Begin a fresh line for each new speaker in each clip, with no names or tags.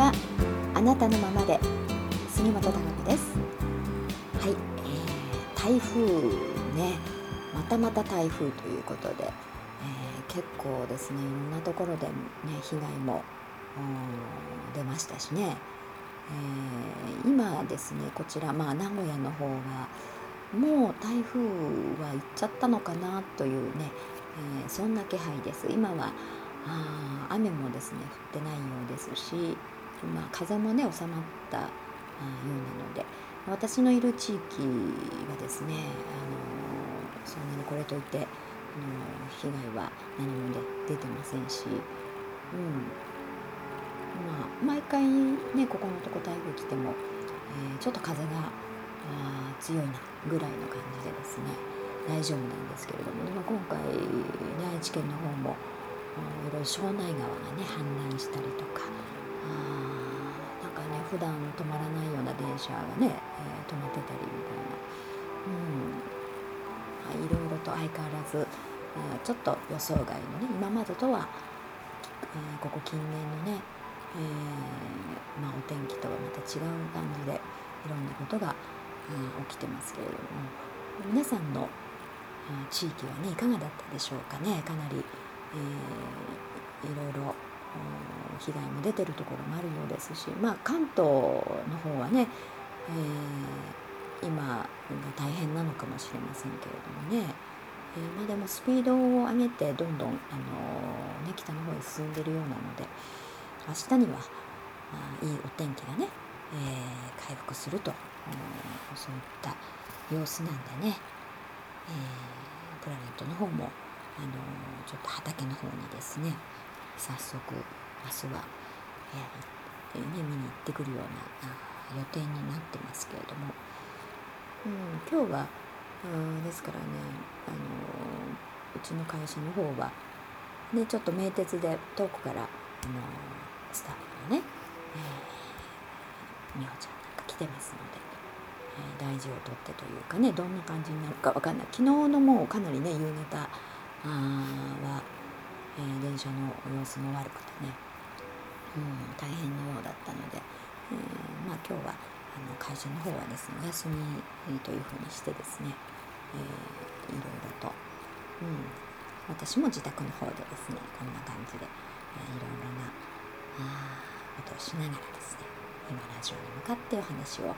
は。あなたのままで。杉本孝子です。はい、えー、台風ね。またまた台風ということで、えー、結構ですね。いろんなところでね被害も出ましたしね、えー、今ですねこちらまあ名古屋の方がもう台風は行っちゃったのかなというね、えー、そんな気配です。今はあ雨もですね降ってないようですし、まあ、風もね収まったようなので私のいる地域はですね、あのそんなにこれといって、あの被害は何も出てませんし、うん。まあ、毎回ねここのとこ台風来ても、えー、ちょっと風があ強いなぐらいの感じでですね大丈夫なんですけれども、ね、まあ、今回、ね、愛知県の方もいろいろ庄内川がね氾濫したりとかあなんかね普段止まらないような電車がね、えー、止まってたりみたいな、うん、いろいろと相変わらず、えー、ちょっと予想外のね今までとは、えー、ここ近年のね、えまあ、お天気とはまた違う感じでいろんなことが、起きてますけれども。皆さんの地域はねいかがだったでしょうかね。かなりえー、いろいろ被害も出てるところもあるようですし、まあ、関東の方はね、えー、今が大変なのかもしれませんけれどもね、えー、まあ、でもスピードを上げてどんどん、あのね、北の方へ進んでるようなので明日にはあいいお天気がね、え回復するとそういった様子なんでね、えプラネットの方もあのちょっと畑の方にですね早速明日は、えー、ね、見に行ってくるような予定になってますけれども、うん、今日はあですからね、あのうちの会社の方は、ね、ちょっと名鉄で遠くから、あのスタッフのね、えー、美穂ちゃんなんか来てますので。え大事をとってというかねどんな感じになるか分かんない昨日のもうかなりね夕方は、えー、電車の様子も悪くてね、うん、大変なようだったので、えー、まあ、今日はあの会社の方はですねお休みというふうにしてですね、えー、いろいろと、うん、私も自宅の方でですねこんな感じで、えー、いろいろなことをしながらですね今ラジオに向かってお話を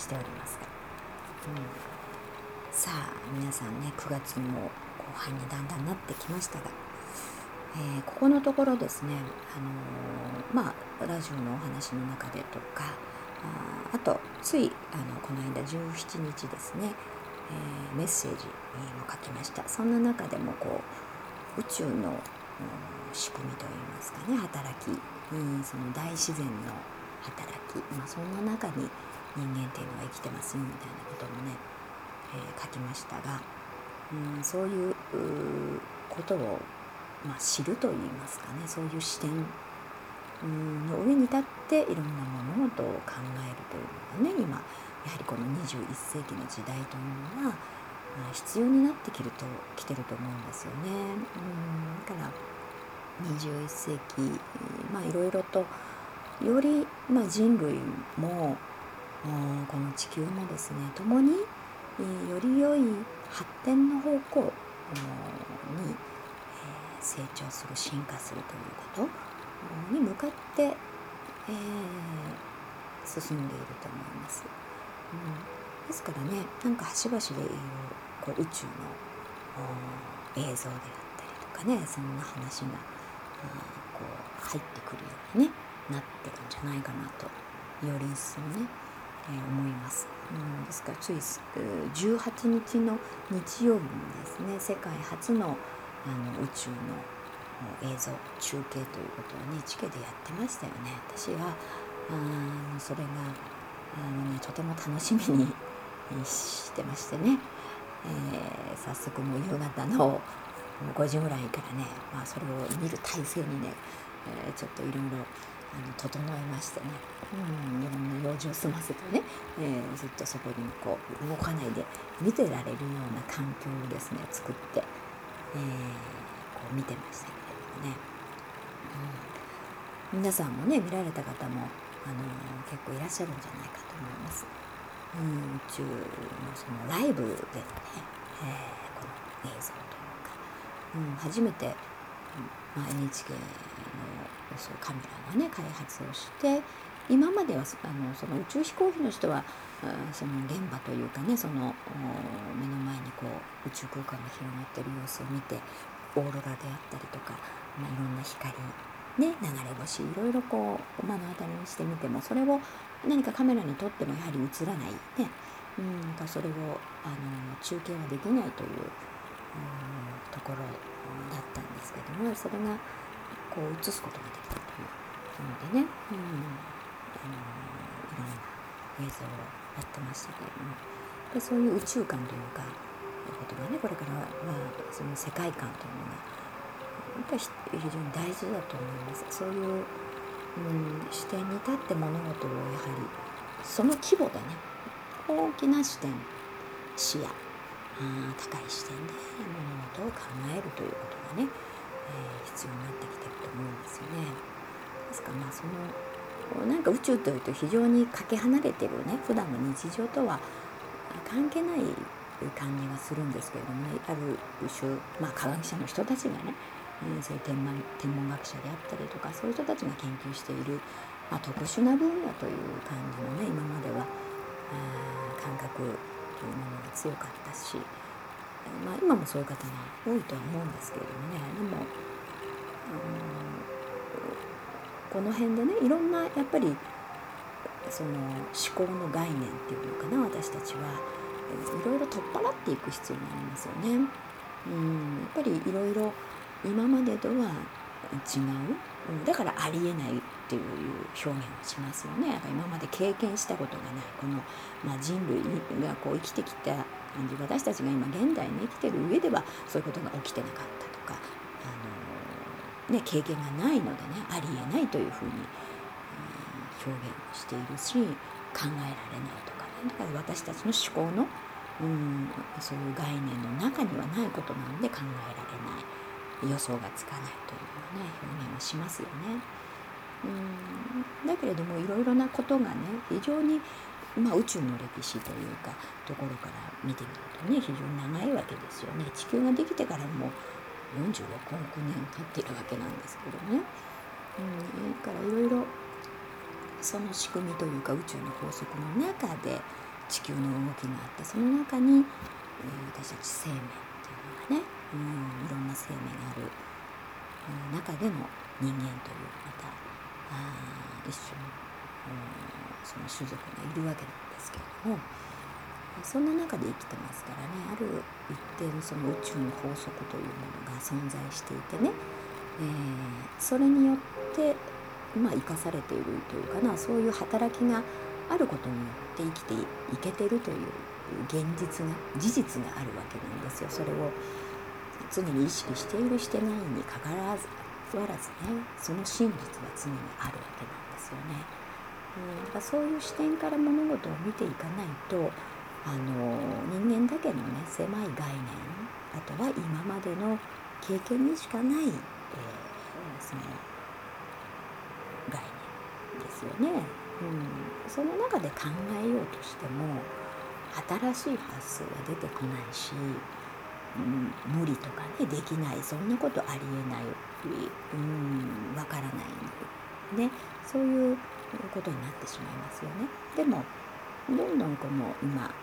しておりますが、うん、さあ皆さんね9月も後半にだんだんなってきましたが、えー、ここのところですね、あのー、まあ、ラジオのお話の中でとかああとついあのこの間17日ですね、えー、メッセージも書きました。そんな中でもこう宇宙の仕組みといいますかね働き、うん、その大自然の働き、まあ、そんな中に人間っていうのは生きてますよみたいなこともね、えー、書きましたがうん、そういうことを、まあ、知るといいますかねそういう視点の上に立っていろんなものを考えるというのがね今やはりこの21世紀の時代というのは、まあ、必要になってきると来てると思うんですよね。うんだから21世紀まあいろいろとより、まあ、人類もこの地球もですね共により良い発展の方向に、成長する進化するということに向かって、え進んでいると思います。うん、ですからねなんか端々でいうこう宇宙の映像であったりとかねそんな話がこう入ってくるように、ね、なってるんじゃないかなとより一層ねえー、思います、うん、ですからつい18日の日曜日にですね世界初のあの宇宙の映像中継ということをね地でやってましたよね。私はあそれがあの、ね、とても楽しみにしてましてね、えー、早速もう夕方の5時ぐらいからね、まあ、それを見る体制にね、えー、ちょっといろいろあの整えましてね、うん、いろんな用事を済ませてね、えー、ずっとそこにこう動かないで見てられるような環境をですね作って、えー、こう見てましたけれどもね、うん。皆さんもね見られた方もあの結構いらっしゃるんじゃないかと思います。うん、宇宙のそのライブでのね、えー、この映像というか、うん、初めて、まあ、NHK のそうカメラがね開発をして今まではあのその宇宙飛行士の人はその現場というかねその目の前にこう宇宙空間が広がってる様子を見てオーロラであったりとか、まあ、いろんな光ね、流れ星いろいろこう目の当たりにしてみてもそれを何かカメラに撮ってもやはり映らないね、うん、それをあの中継はできないという、う、ところだったんですけどもそれがこう映すことができたというのでね、うん、あのいろん。な映像をやってましたけれどもでそういう宇宙観というかことがねこれからはその世界観というのが非常に大事だと思いますそういう、うん、視点に立って物事をやはりその規模でね大きな視点視野高い視点で物事を考えるということがね、えー、必要になってきてると思うん。ですよね。ですからまあそのなんか宇宙というと非常にかけ離れてるね普段の日常とは関係ない感じがするんですけれどもねある種、まあ、科学者の人たちがねえー、そういう天文天文学者であったりとかそういう人たちが研究している、まあ、特殊な分野という感じのね今までは、感覚というものが強かったし、まあ、今もそういう方が多いとは思うんですけれどもねでも、この辺でねいろんなやっぱりその思考の概念っていうのかな私たちはいろいろ取っ払っていく必要がありますよね。うんやっぱりいろいろ今までとは違ううんだからありえないっていう表現をしますよね今まで経験したことがないこの、まあ、人類がこう生きてきた感じ私たちが今現代に生きてる上ではそういうことが起きてなかったとか、あのね、経験がないのでねありえないというふうに、表現をしているし考えられないとかねだから私たちの思考のうんそういう概念の中にはないことなので考えられない。予想がつかないというね表現をしますよね。うんだけれどもいろいろなことがね非常に、まあ、宇宙の歴史というかところから見てみるとね非常に長いわけですよね。地球ができてからも46億年経っているわけなんですけどね。うんだからいろいろその仕組みというか宇宙の法則の中で地球の動きがあってその中に、えー、私たち生命っていうのがねうんいろんな生命がある中での人間というまたあ一種のその種族がいるわけなんですけれどもそんな中で生きてますからねある一定のその宇宙の法則というものが存在していてね、えー、それによってまあ生かされているというかなそういう働きがあることによって生きていけてるという現実が事実があるわけなんですよ。それを常に意識しているしてないにかかわらずねその真実は常にあるわけなんですよね。うん、だからそういう視点から物事を見ていかないとあの人間だけのね狭い概念あとは今までの経験にしかない、えー、その概念ですよね。うん、その中で考えようとしても新しい発想は出てこないしうん、無理とかねできないそんなことありえないうんわからないねそういうことになってしまいますよね。でもどんどんこの今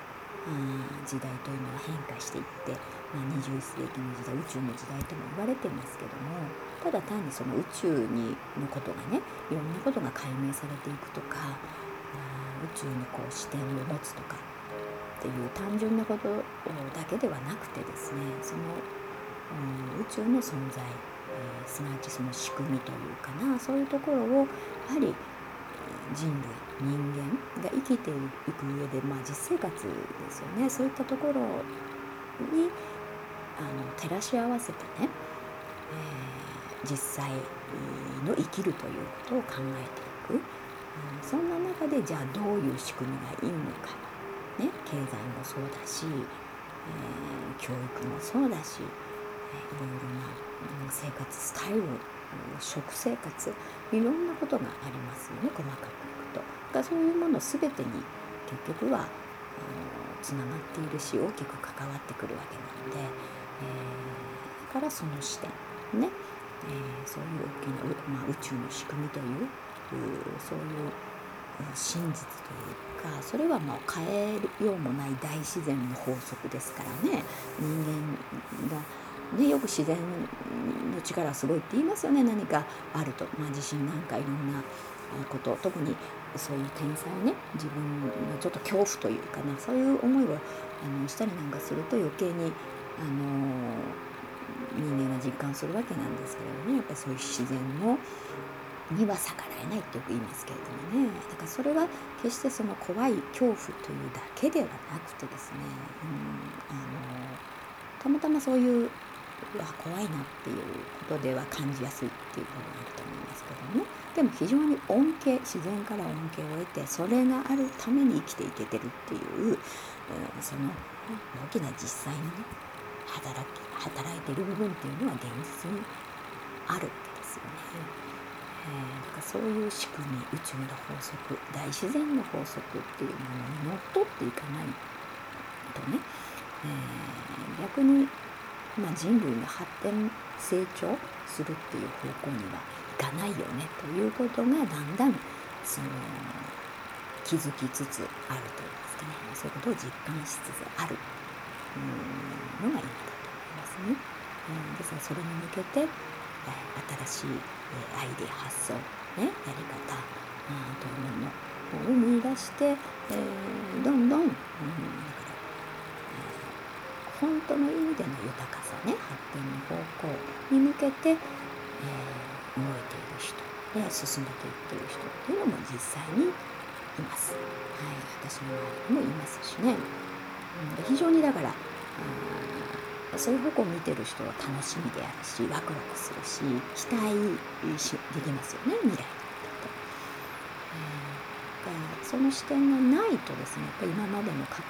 時代というのは変化していって、まあ、21世紀の時代宇宙の時代とも言われてますけどもただ単にその宇宙にのことがねいろんなことが解明されていくとか宇宙にこう視点を持つとかっていう単純なことだけではなくてですねその、うん、宇宙の存在、えー、すなわちその仕組みというかなそういうところをやはり人類人間が生きていく上で、まあ、実生活ですよね。そういったところにあの照らし合わせてね、えー、実際の生きるということを考えていく、うん、そんな中でじゃあどういう仕組みがいいのかね、経済もそうだし、えー、教育もそうだし、えー、いろいろな、生活スタイル食生活いろんなことがありますよね細かくいくと。だからそういうもの全てに結局はあのつながっているし大きく関わってくるわけなので、えー、からその視点ね、えー、そういう大きな、まあ、宇宙の仕組みというそういう真実というかそれはもう変えようもない大自然の法則ですからね人間が。ね、よく自然の力すごいって言いますよね。何かあると、まあ、地震なんかいろんなこと特にそういう天才ね自分のちょっと恐怖というかなそういう思いをあのしたりなんかすると余計にあの人間が実感するわけなんですけれどもね。やっぱりそういう自然のには逆らえないってよく言いますけれどもね。だからそれは決してその怖い恐怖というだけではなくてですね、うん、あのたまたまそういうわ怖いなっていうことでは感じやすいっていうことがあると思いますけどもねでも非常に恩恵自然から恩恵を得てそれがあるために生きていけてるっていう、うん、その大きな実際にね働き働いてる部分っていうのは現実にあるわけですよね。えー、だからそういう仕組み宇宙の法則大自然の法則っていうものにのっとっていかないとね、えー、逆にまあ、人類の発展成長するっていう方向にはいかないよねということがだんだんその気づきつつあるといいますかね。そういうことを実感しつつある。のが今だと思いますね。うん。ですからそれに向けて新しいアイデア発想、ね、やり方というものを生み出して、えー、どんどん、うん、だから本当の意味での豊かさね発展の方向に向けて、えー、動いている人で進めていっている人っていうのも実際にいます。はい、私の周りにもいますしね。うん、非常にだからそういう方向を見てる人は楽しみであるしワクワクするし期待しできますよね未来に向けて。えー、その視点がないとですねやっぱり今までの過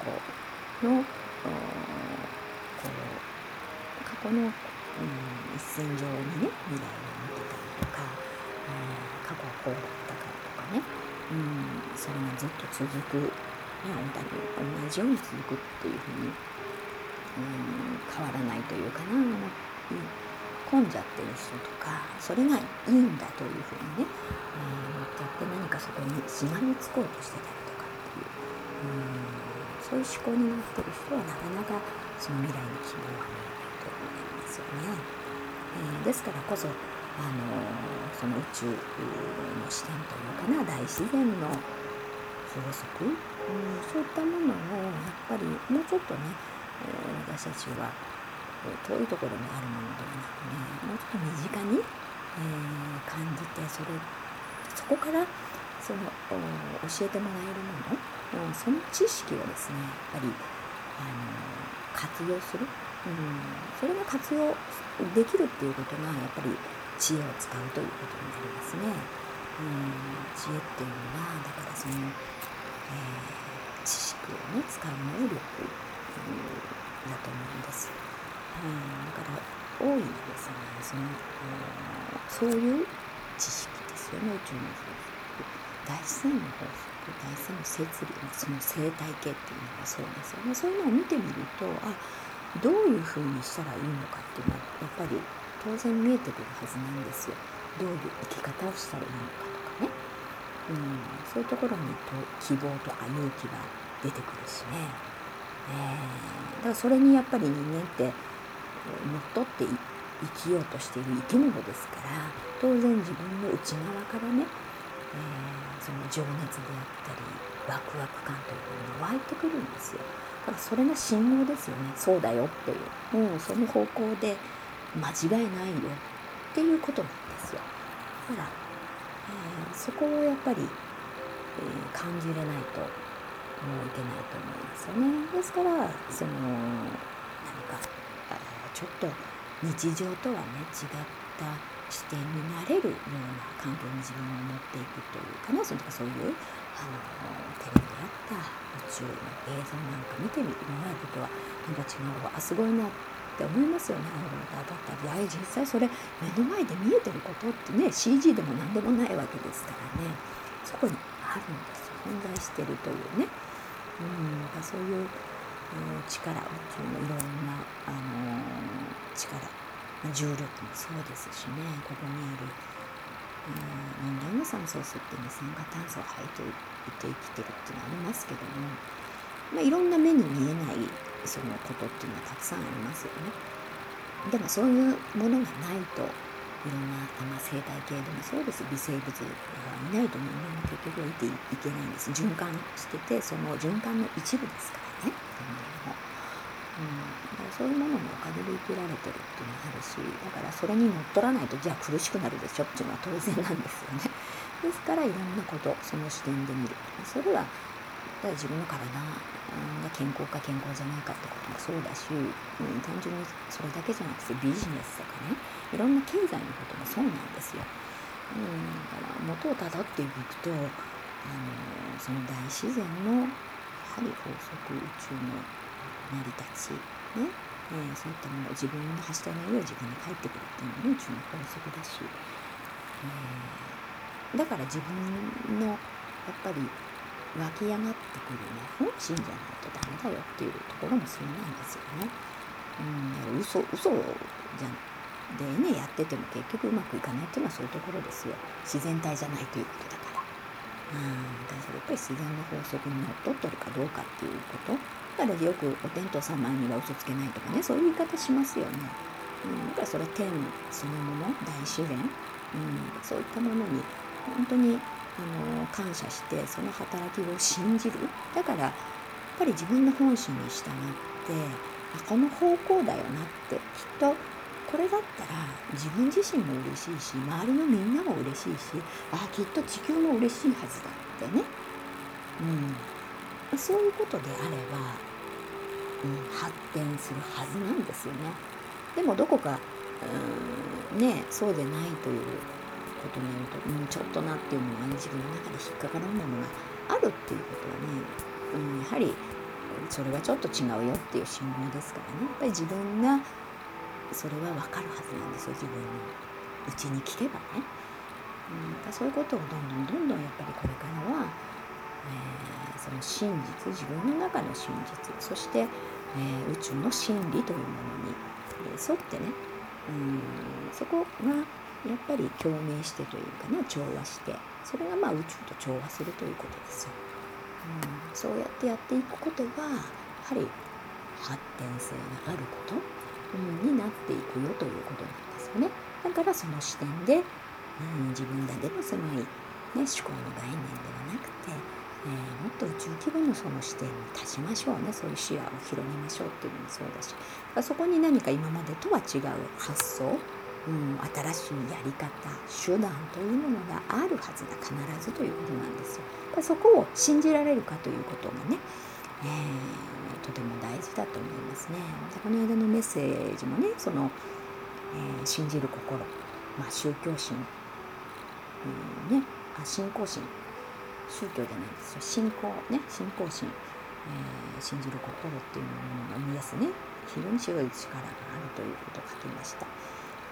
去のう過去の、うん、一線上にね未来を見てたりとか、えー、過去はこうだったからとかね、うん、それがずっと続く、ね、同じように続くっていうふうに、うん、変わらないというかな、うん、混んじゃってる人とかそれがいいんだというふうにね、えー、ってって何かそこにしがみつこうとしてたりとかっていう。うんそういう思考になってる人はなかなかその未来の希望はない。えー、ですからこそ、あのその宇宙の視点というかな大自然の法則、うん、そういったものをやっぱりもうちょっとね、えー、私たちは遠いところにあるものではなくねもうちょっと身近に、えー、感じてそれそこからその教えてもらえるものその知識をですねやっぱりあの活用する、それが活用できるっていうことがやっぱり知恵を使うということになりますね。うん、知恵っていうのはだからその、えー、知識をね使う能力、うん、だと思うんです。うん、だから大いにですね。その、そういう知識ですよね。宇宙の大自然の法則。大自然の摂理。その生態系っていうのがそうですよね。そういうのを見てみるとあどういうふうにしたらいいのかっていうのはやっぱり当然見えてくるはずなんですよ。どういう生き方をしたらいいのかとかね、うん、そういうところにと希望とか勇気が出てくるしね、えー、だからそれにやっぱり人間って乗っ取って生きようとしている生き物ですから当然自分の内側からねえー、その情熱であったりワクワク感というものが湧いてくるんですよ。だからそれが信号ですよね。そうだよっていう。もうその方向で間違いないよっていうことなんですよ。だから、えー、そこをやっぱり、えー、感じれないともういけないと思いますよね。ですからその何かちょっと日常とはね違った視点になれるような環境に自分を持っていくというかなそのそういうあのテレビった。宇宙の映像なんか見てみるのは僕はなんか違うわあすごいなって思いますよねアイロンで当たったりあ実際それ目の前で見えてることってね CG でも何でもないわけですからね。そこにあるんですよ。存在してるというね。うん。そういう力宇宙のいろんな、あの力重力もそうですしね。ここにある、うん、人間が酸素を吸って二酸化炭素を吐いていて生きてるっていうのはありますけども、まあ、いろんな目に見えないそのことっていうのはたくさんありますよね。でもそういうものがないといろんな、まあ、生態系でもそうです微生物がいないと人間も結局は生きていけないんです循環しててその循環の一部ですからね人間も。うん、そういうもののおかげで生きられてるっていうのがあるしだからそれにのっとらないとじゃあ苦しくなるでしょっていうのは当然なんですよね。ですからいろんなことその視点で見るそれはだ自分の体が健康か健康じゃないかってこともそうだし、うん、単純にそれだけじゃなくてビジネスとかねいろんな経済のこともそうなんですよ。うん、だから元をたどっていくとあのその大自然のやはり法則宇宙の成り立ちね、えー、そういったものを自分の発した内容は自分に返ってくるっていうのも宇宙の法則だし、えー、だから自分のやっぱり湧き上がってくるね本心じゃないとダメだよっていうところもそうなんですよね。うん、嘘嘘じゃでねやってても結局うまくいかないっていうのはそういうところですよ自然体じゃないということだから。うんだからやっぱり自然の法則にのっとってるかどうかっていうことだからよくお天道様には嘘つけないとかねそういう言い方しますよね。うん、だからそれは天そのもの大自然、うん、そういったものに本当にあの感謝してその働きを信じる。だからやっぱり自分の本心に従ってあこの方向だよなってきっとこれだったら自分自身も嬉しいし周りのみんなも嬉しいしあきっと地球も嬉しいはずだってね、うん、そういうことであれば、うん、発展するはずなんですよね。でもどこか、うん、ねそうでないということによると、うん、ちょっとなっていうのが、ね、自分の中で引っかからんものがあるっていうことはね、うん、やはりそれはちょっと違うよっていう信号ですからねやっぱり自分がそれは分かるはずなんですよ。自分のうちに聞けばね、うん、そういうことをどんどんどんどんやっぱりこれからは、えー、その真実自分の中の真実。そして、えー、宇宙の真理というものに、えー、沿ってね、うん、そこがやっぱり共鳴してというかね調和してそれがまあ宇宙と調和するということですよ。うん、そうやってやっていくことがやはり発展性があること、うん、になっていくよということなんですよね。だからその視点で、うん、自分だけの狭い、ね、思考の概念ではなくて、えー、もっと宇宙規模のその視点に立ちましょうねそういう視野を広げましょうっていうのもそうだしそこに何か今までとは違う発想うん、新しいやり方手段というものがあるはずだ必ずということなんですよ。そこを信じられるかということがね、えー、とても大事だと思いますね。この間のメッセージもねその、えー、信じる心、まあ、宗教心、うんね、あ信仰心宗教じゃないんですよ信仰ね信仰心、えー、信じる心っていうものが生み出すね非常に強い力があるということを書きました。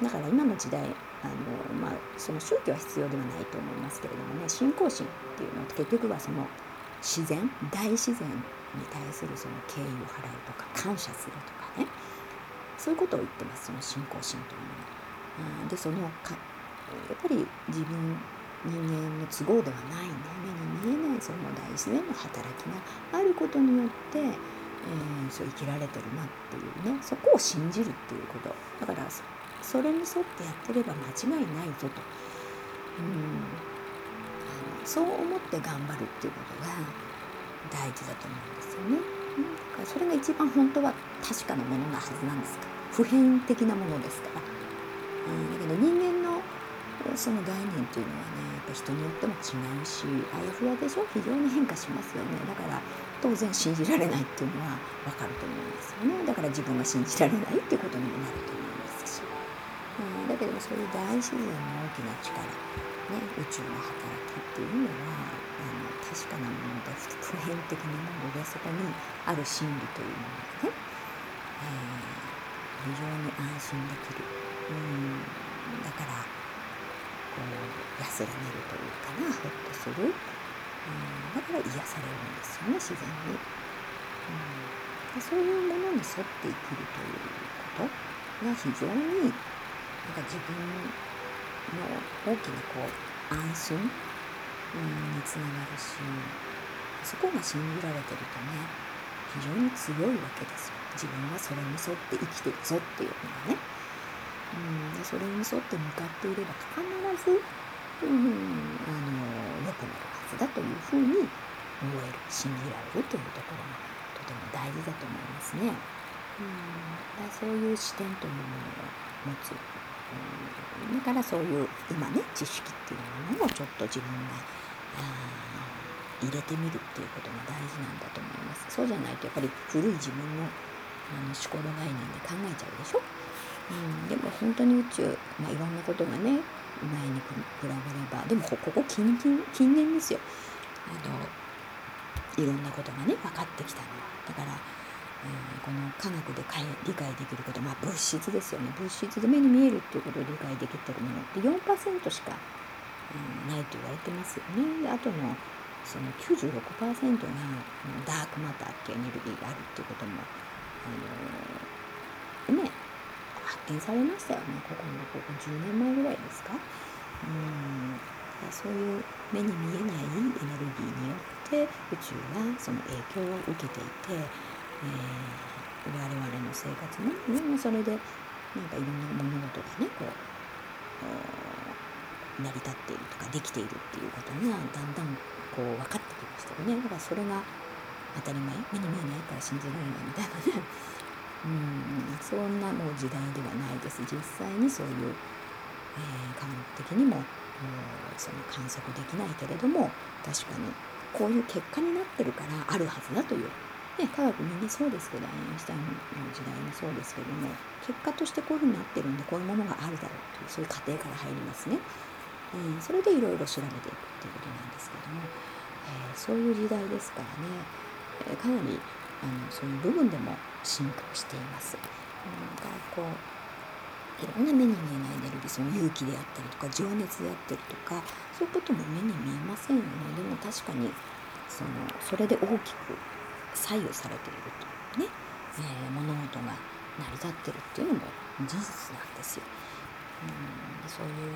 だから今の時代あの、まあ、その宗教は必要ではないと思いますけれどもね信仰心っていうのは結局はその自然大自然に対するその敬意を払うとか感謝するとかねそういうことを言ってますその信仰心というのは。でそのかやっぱり自分人間の都合ではないね目に見えないその大自然の働きがあることによって、えー、そう生きられてるなっていうねそこを信じるっていうことだからそれに沿ってやってれば間違いないぞと、うん、あのそう思って頑張るっていうことが大事だと思うんですよね。うん、だからそれが一番本当は確かなものなはずなんですか。普遍的なものですから。うん、だけど人間のその概念っていうのはねやっぱ人によっても違うしあやふやでしょ？非常に変化しますよね。だから当然信じられないっていうのは分かると思うんですよね。だから自分が信じられないっていうことにもなると。そういう大自然の大きな力、ね、宇宙の働きっていうのはあの確かなものです普遍的なものでそこにある真理というものがね、えー、非常に安心できる。うん。だからこう安らげるというかなほっとする。うん。だから癒されるんですよね自然に、うん、でそういうものに沿って生きるということが非常になんか自分の大きなこう安心、うん、につながるしそこが信じられてるとね非常に強いわけですよ。自分はそれに沿って生きてるぞっていうのがね、うん、それに沿って向かっていれば必ず、うん、あの良くなるはずだというふうに思える信じられるというところがとても大事だと思いますね。うん、そういう視点というものを持つ、だからそういう今ね知識っていうものをちょっと自分が入れてみるっていうことが大事なんだと思います。そうじゃないとやっぱり古い自分のあの思考の概念で考えちゃうでしょ、うん、でも本当に宇宙、まあ、いろんなことがね前に比べればでもここ近近近年ですよ。あのいろんなことがね分かってきたのだから、えー、この科学で理解できることまあ物質ですよね。物質で目に見えるっていうことを理解できてるものって4%しか、うん、ないと言われてますよね。であとのその96%がダークマターっていうエネルギーがあるっていうこともあのね発見されましたよね。ここのここ10年前ぐらいですか。うん。そういう目に見えないエネルギーによって宇宙はその影響を受けていて、えー、我々の生活も、ね、それでなんかいろんな物事がねこう成り立っているとかできているっていうことがだんだんこう分かってきましたよね。だからそれが当たり前目に見えないから信じられないみたいなね。うん。そんなもう時代ではないです。実際にそういう、えー、科学的にもその観測できないけれども確かにこういう結果になってるからあるはずだという、ね、科学みんなそうですけどアインシュタインの時代もそうですけども結果としてこういうふうになってるんでこういうものがあるだろうというそういう過程から入りますね。うん、それでいろいろ調べていくっていうことなんですけども、えー、そういう時代ですからね、えー、かなりあのそういう部分でも進化しています。うん、かこういろんな目に見えないエネルギーその勇気であったりとか情熱であったりとかそういうことも目に見えませんよねでも確かにそのそれで大きく左右されていると。いうね、えー、物事が成り立ってるっていうのも事実なんですよ。うん。そういう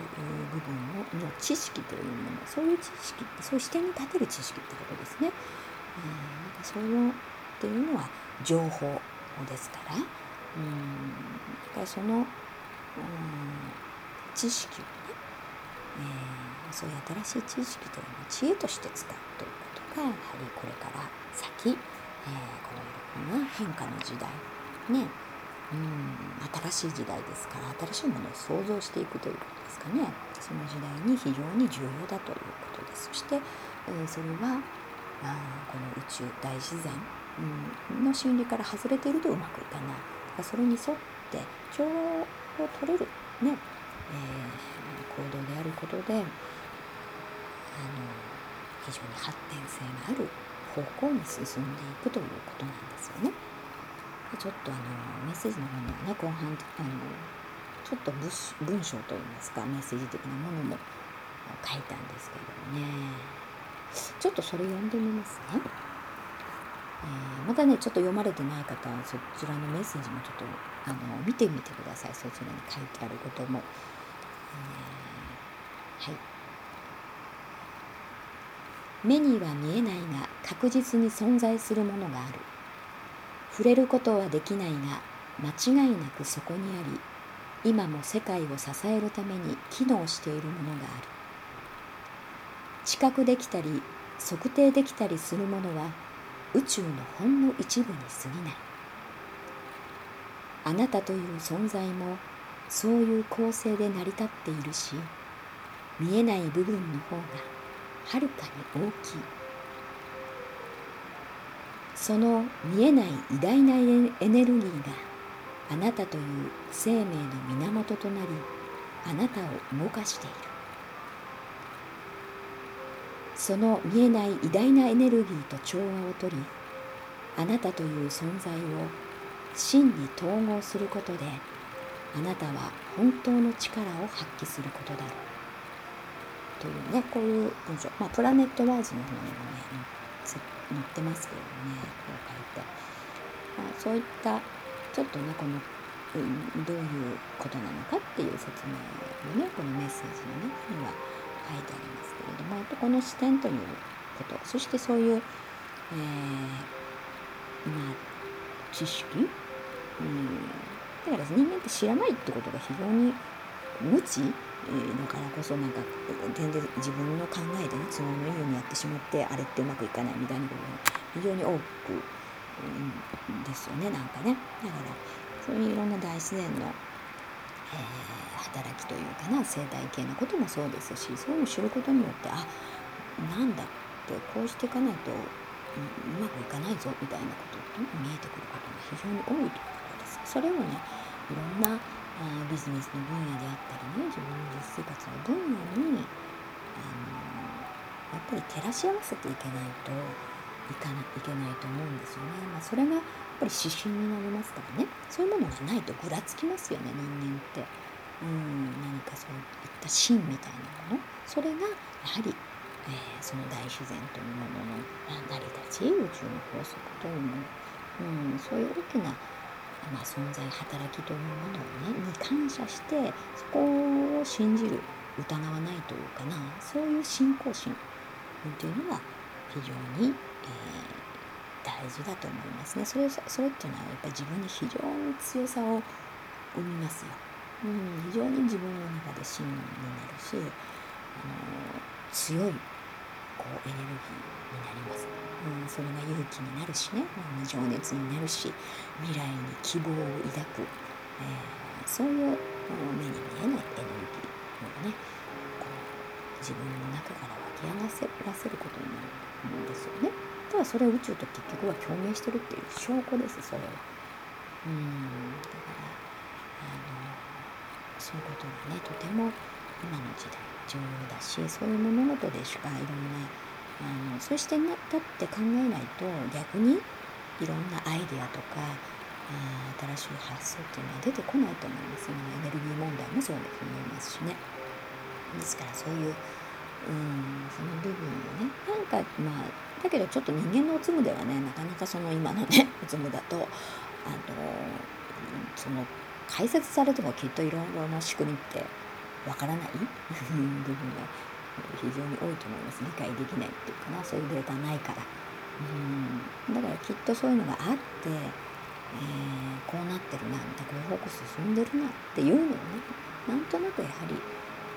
部分をの知識というものそういう知識そういう視点に立てる知識ってことですね。うん、なんかそういうっていうのは情報ですから、うん、だからその、うん、知識をね、えー、そういう新しい知識というのを知恵として使うということがやはりこれから先、えー、このいろんな変化の時代。ね。うん。新しい時代ですから新しいものを創造していくということですかね。その時代に非常に重要だということです。そして、えー、それはあこの宇宙大自然、うん、の心理から外れているとうまくいかない。かそれに沿って調和を取れる、ね。えー、行動であることであの非常に発展性がある方向に進んでいくということなんですよね。ちょっとあのメッセージの方にはね後半あのちょっと文章といいますかメッセージ的なものも書いたんですけどもね。ちょっとそれ読んでみますね、えー、またねちょっと読まれてない方はそちらのメッセージもちょっとあの見てみてください。そちらに書いてあることも、えー、はい。目には見えないが確実に存在するものがある。触れることはできないが間違いなくそこにあり今も世界を支えるために機能しているものがある。知覚できたり測定できたりするものは宇宙のほんの一部に過ぎない。あなたという存在もそういう構成で成り立っているし見えない部分の方がはるかに大きい。その見えない偉大なエネルギーがあなたという生命の源となりあなたを動かしている。その見えない偉大なエネルギーと調和をとりあなたという存在を真に統合することであなたは本当の力を発揮することだろう。というねこういう文章、まあ、プラネットワーズの方にもね載ってますけどもねこう書いて、まあ、そういったちょっとねこの、うん、どういうことなのかっていう説明をねこのメッセージのねには書いてありますけれどもこの視点ということ。そしてそういう、えー、まあ知識、うん。だから人間って知らないってことが非常に無知？だからこそなんか全然自分の考えでね都合のいいようにやってしまってあれってうまくいかないみたいなことが非常に多く、うん、ですよねなんかねだからそういういろんな大自然の、えー、働きというかな生態系のこともそうですしそういうのを知ることによってあなんだってこうしていかないとうまくいかないぞみたいなことって見えてくることが非常に多いということです。それをねいろんなあビジネスの分野であったりね自分の実生活の分野にあのやっぱり照らし合わせていけないといかないけないと思うんですよね。まあ、それがやっぱり指針になりますからねそういうものがないとぐらつきますよね人間って。うん何かそういった芯みたいなものそれがやはり、えー、その大自然というものの成り立ち宇宙の法則というもの、うん、そういう大きなまあ、存在働きというものをねに感謝してそこを信じる疑わないというかなそういう信仰心というのが非常に、えー、大事だと思いますね。それそれっていうのはやっぱり自分に非常に強さを生みますよ、うん、非常に自分の中で芯になるし、あの強いこうエネルギーになります、うん、それが勇気になるしね、情熱になるし未来に希望を抱く、えー、そういう目に見えないエネルギーをねこう自分の中から湧き上がらせることになるんですよね。ただそれは宇宙と結局は共鳴してるっていう証拠ですそれは。うん。だからあのそういうことがねとても今の時代重要だしそういう物事でしかいろんなあのそうしてなったって考えないと逆にいろんなアイデアとかあ新しい発想っていうのは出てこないと思います。今のエネルギー問題もそうです思いますしね。ですからそういううんその部分をねなんかまあだけどちょっと人間のおつむではねなかなかその今のね おつむだとあのその解説されてもきっといろいろな仕組みってわからない？部分が非常に多いと思います。理解できないっていうかな。そういうデータないから。うん。だからきっとそういうのがあって、えー、こうなってるな。みたいなこういう方向進んでるなっていうのをねなんとなくやはり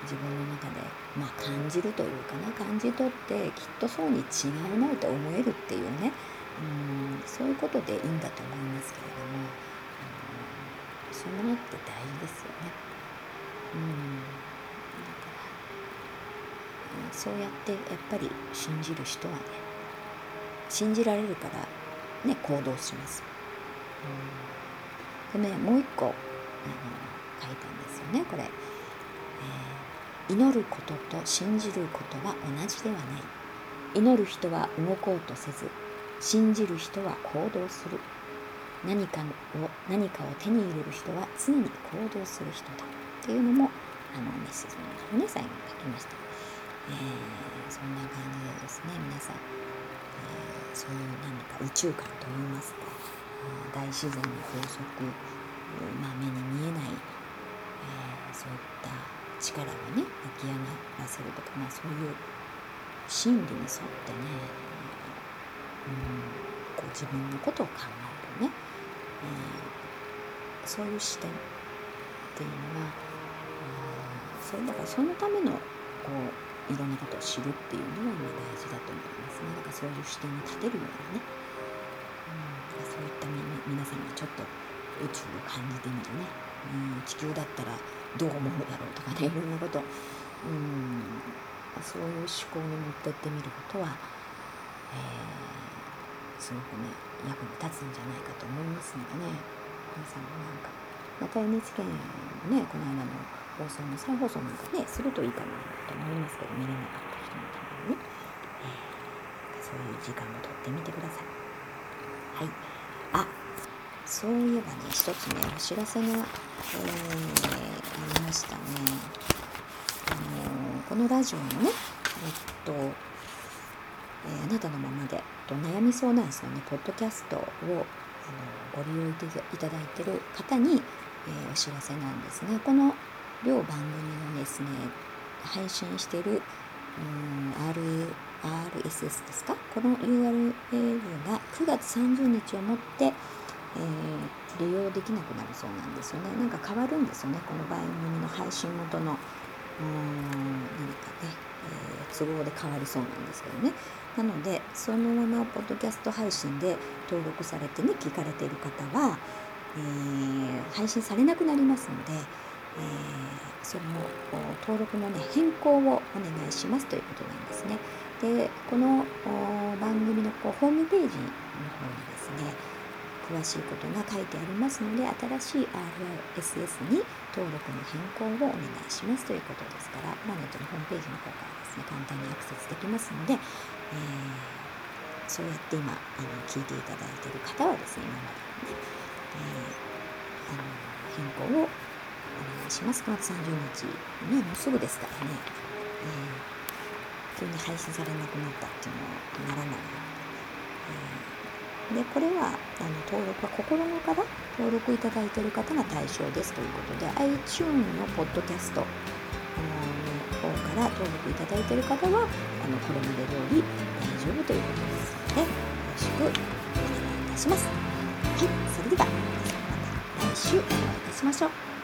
自分の中で、まあ、感じるというかな。感じ取ってきっとそうに違うなと思えるっていうね。うん。そういうことでいいんだと思いますけれども、うん、そういうものって大事ですよね。うん。そうやってやっぱり信じる人はね信じられるからね行動します。うん、でねもう一個あの書いたんですよねこれ、えー、祈ることと信じることは同じではない。祈る人は動こうとせず信じる人は行動する。何かを何かを手に入れる人は常に行動する人だ。っていうのもあのメッセージの中でね最後に書きました、えー、そんな感じでですね皆さん、えー、そういう何か宇宙観といいますか大自然の法則、まあ、目に見えない、えー、そういった力をね湧き上がらせるとか、まあ、そういう真理に沿ってね、うん、こう自分のことを考えるね、えー、そういう視点っていうのはそれだからそのためのこういろんなことを知るっていうのが今大事だと思いますね。だからそういう視点を立てるようなね、うん、そういった皆さんがちょっと宇宙を感じてみるね、うん、地球だったらどう思うだろうとかねいろんなこと、うん、そういう思考に持ってってみることは、えー、すごくね役に立つんじゃないかと思いますのでね。皆さんもなんかまた NHK のねこの間の放送の再放送なんかねするといいかなと思いますけど見れなかった人のためにね、えー、そういう時間もとってみてくださいはいあそういえばね一つねお知らせが、えー、ありましたね。あのこのラジオのねえっと、えー、あなたのままでと悩み相談室のねポッドキャストをあのご利用いただいている方に、えー、お知らせなんですね。この両番組のですね配信してるうん R RSS ですか？この URL が9月30日をもって、えー、利用できなくなるそうなんですよね。なんか変わるんですよね。この番組の配信元のうん何かね、えー、都合で変わりそうなんですけどね。なのでそのままポッドキャスト配信で登録されてね聞かれている方は、えー、配信されなくなりますので、えー、その登録のね変更をお願いしますということなんですね。でこの番組のこうホームページの方にですね詳しいことが書いてありますので新しい RSS に登録の変更をお願いしますということですから、まあ、ネットのホームページの方からですね簡単にアクセスできますので、えー、そうやって今あの聞いていただいている方はですね今までのね、えー、あの変更をお願いします9月30日ねもうすぐですからね、えー急に配信されなくなったっていうのはならない、えー、でこれはあの登録は心のから登録いただいている方が対象ですということで iTune のポッドキャストの方から登録いただいている方はあのこれまで通り大丈夫ということですのでよろしくお願いいたします。はい、それではまた来週お会いいたしましょう。